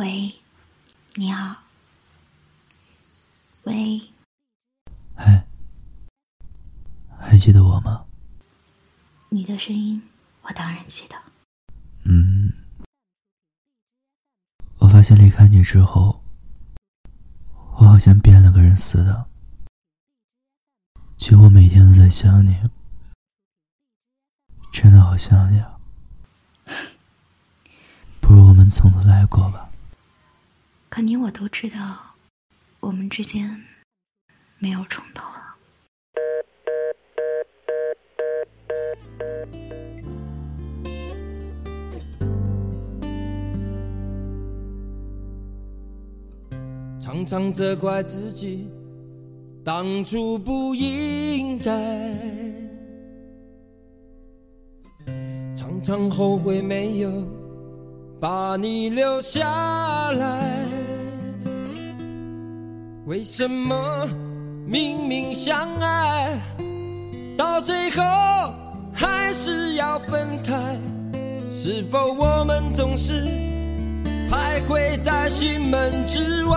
喂，你好。喂，嗨，还记得我吗？你的声音我当然记得。嗯，我发现离开你之后，我好像变了个人似的。其实我每天都在想你，真的好想你啊。不如我们从头来过吧。可你我都知道，我们之间没有重头了。常常责怪自己当初不应该，常常后悔没有把你留下来。为什么明明相爱，到最后还是要分开？是否我们总是徘徊在心门之外？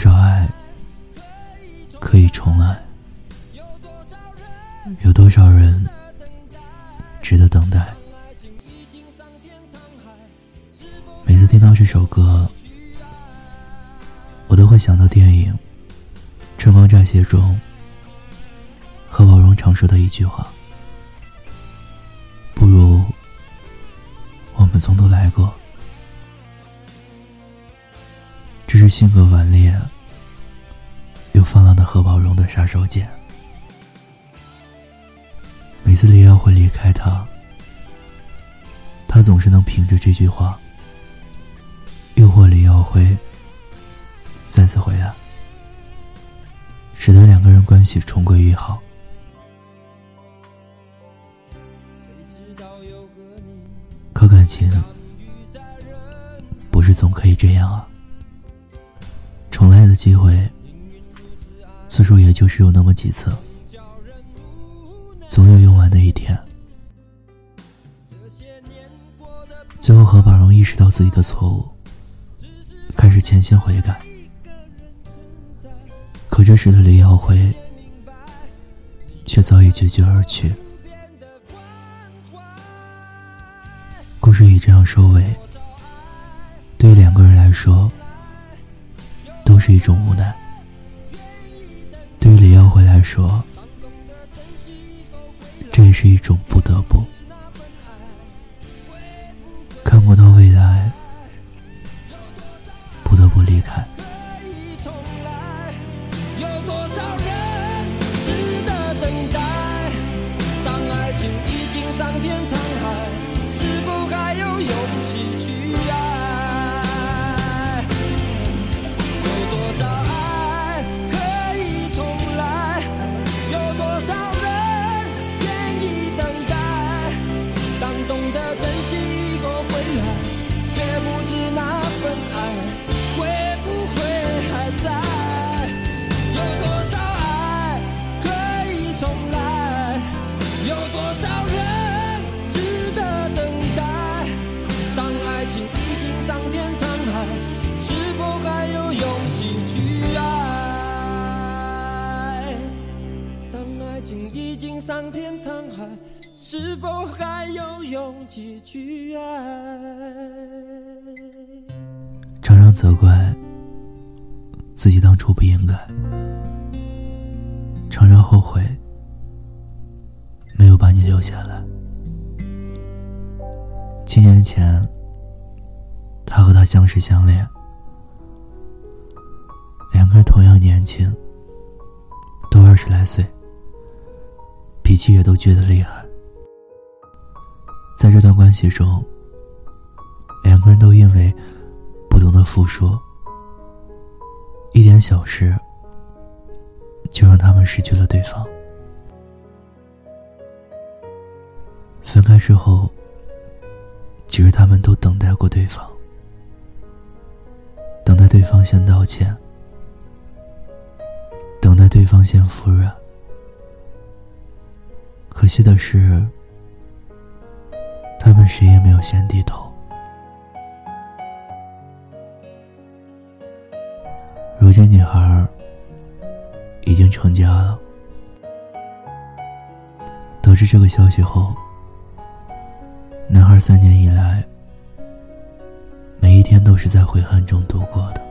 少爱可以重来？有多少人值得等待？每次听到这首歌，我都会想到电影《春光乍泄》中何宝荣常说的一句话。不如我们从头来过。性格顽劣又放浪的何宝荣的杀手锏。每次李耀辉离开他，他总是能凭着这句话诱惑李耀辉再次回来，使得两个人关系重归于好。可感情不是总可以这样啊！重来的机会次数也就是有那么几次，总有用完的一天。最后，何宝荣意识到自己的错误，开始潜心悔改。可这时的李耀辉却早已决绝而去。故事以这样收尾，对于两个人来说，都是一种无奈。对于李耀辉来说，这也是一种不得不。桑田沧海，是否还有勇气去爱？常常责怪自己当初不应该，常常后悔没有把你留下来。七年前，他和她相识相恋，两个人同样年轻，都二十来岁，脾气也都倔得厉害。在这段关系中，两个人都因为不懂得服输，一点小事就让他们失去了对方。分开之后。其实他们都等待过对方，等待对方先道歉，等待对方先服软。可惜的是，他们谁也没有先低头。如今，女孩已经成家了。得知这个消息后。男孩三年以来，每一天都是在悔恨中度过的。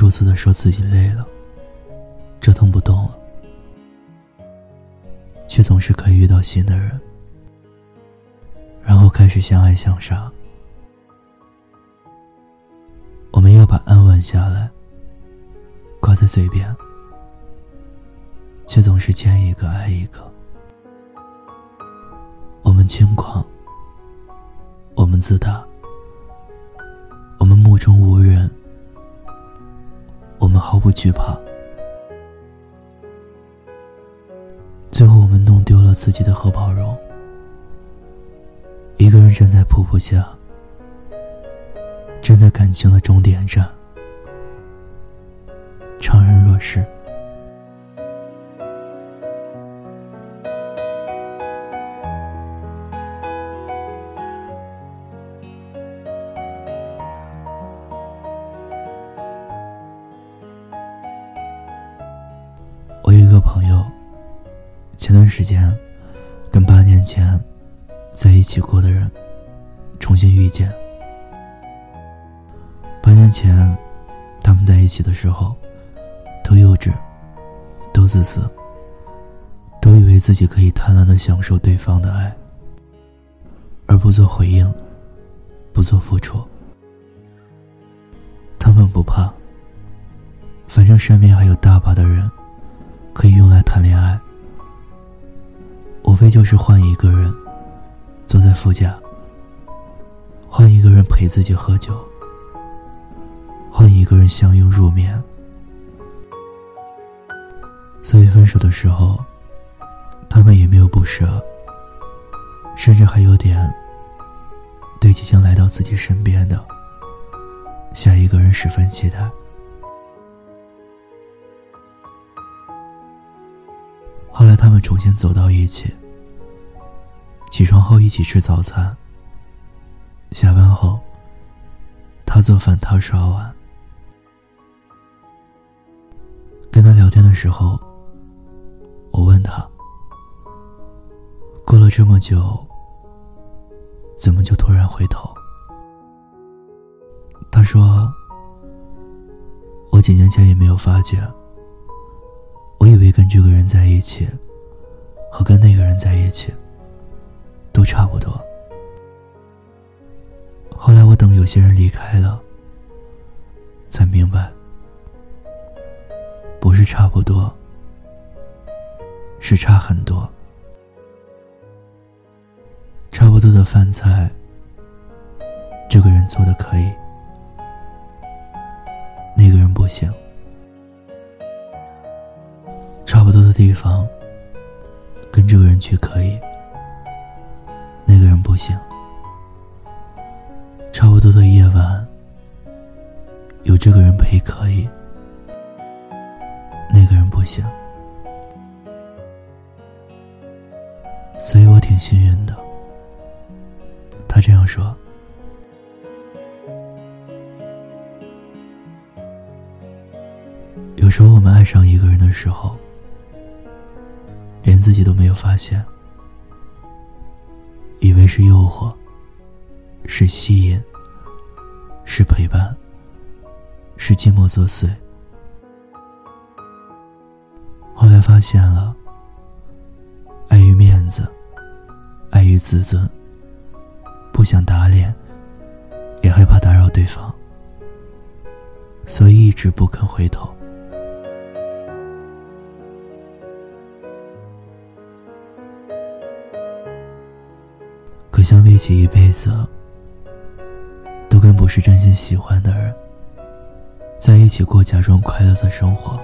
数次的说自己累了，折腾不动了，却总是可以遇到新的人，然后开始相爱相杀。我们要把安稳下来。挂在嘴边，却总是见一个爱一个。我们轻狂，我们自大，我们目中无人，毫不惧怕。最后，我们弄丢了自己的荷包容。一个人站在瀑布下，站在感情的终点站。我有一个朋友，前段时间跟八年前在一起过的人重新遇见。八年前他们在一起的时候。都幼稚，都自私，都以为自己可以贪婪的享受对方的爱，而不做回应，不做付出。他们不怕，反正身边还有大把的人可以用来谈恋爱，无非就是换一个人坐在副驾，换一个人陪自己喝酒，换一个人相拥入眠。所以分手的时候，他们也没有不舍，甚至还有点对即将来到自己身边的下一个人十分期待。后来他们重新走到一起，起床后一起吃早餐，下班后他做饭，他刷碗，跟他聊天的时候。我问他：“过了这么久，怎么就突然回头？”他说：“我几年前也没有发觉，我以为跟这个人在一起，和跟那个人在一起，都差不多。后来我等有些人离开了，才明白，不是差不多。”是差很多，差不多的饭菜，这个人做的可以，那个人不行；地方，跟这个人去可以，那个人不行；差不多的夜晚，有这个人陪可以，那个人不行。所以我挺幸运的，他这样说。有时候我们爱上一个人的时候，连自己都没有发现，以为是诱惑，是吸引，是陪伴，是寂寞作祟。后来发现了，碍于面子，碍于自尊，不想打脸，也害怕打扰对方，所以一直不肯回头。可相比起一辈子都跟不是真心喜欢的人在一起过假装快乐的生活，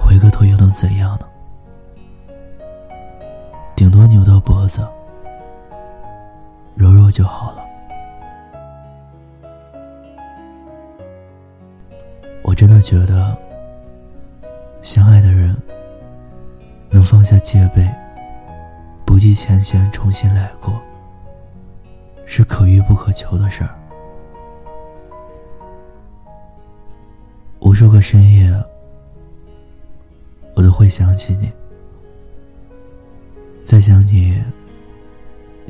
回个头又能怎样呢？顶多扭到脖子，揉揉就好了。我真的觉得，相爱的人能放下戒备，不计前嫌，重新来过，是可遇不可求的事儿。无数个深夜。我都会想起你，在想你，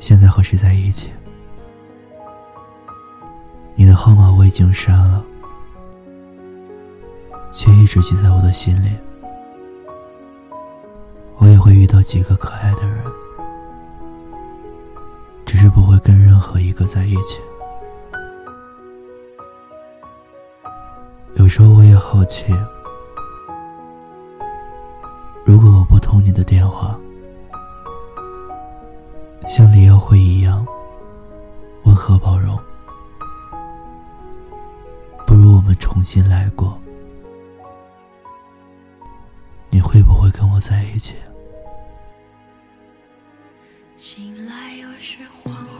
现在和谁在一起？你的号码我已经删了，却一直记在我的心里。我也会遇到几个可爱的人，不会跟任何一个在一起。有时候我也好奇。如果我不通你的电话，像李耀辉一样温和包容，不如我们重新来过，你会不会跟我在一起？醒来又是黄昏，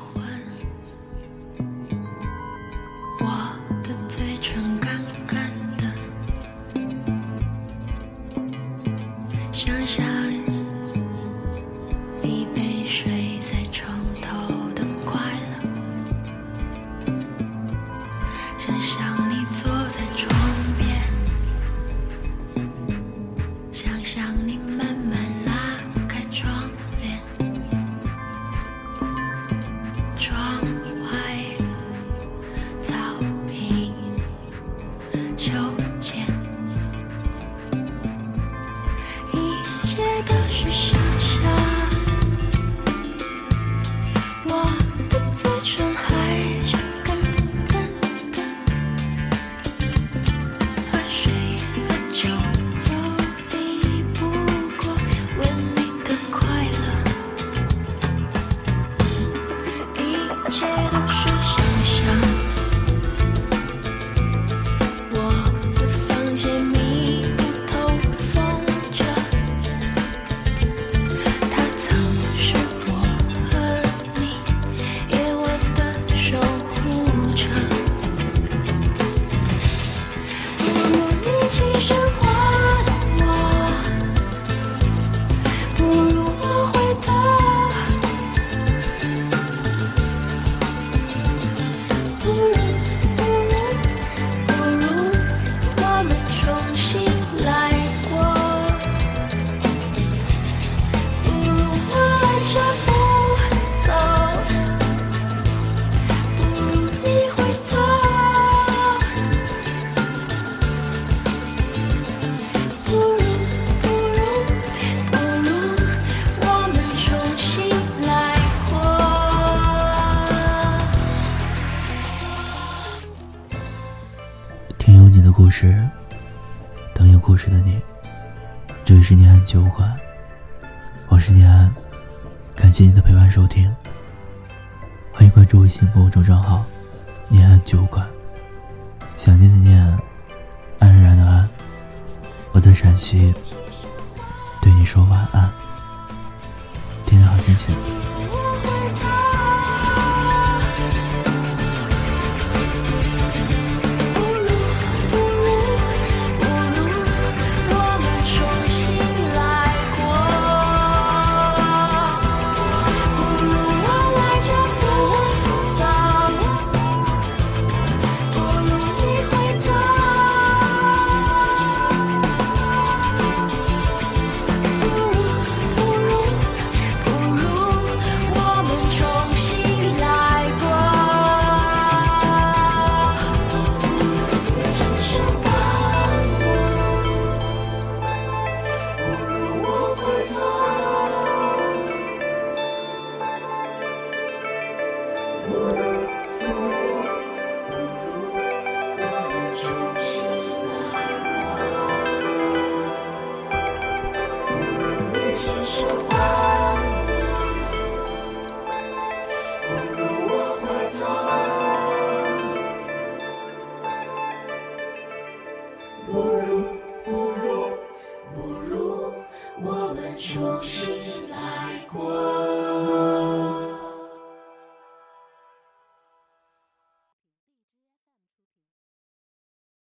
其实酒馆，我是念安，感谢你的陪伴收听。欢迎关注微信公众账号“念安酒馆”，想念的念，安然的安。我在陕西，对你说晚安，天天好心情。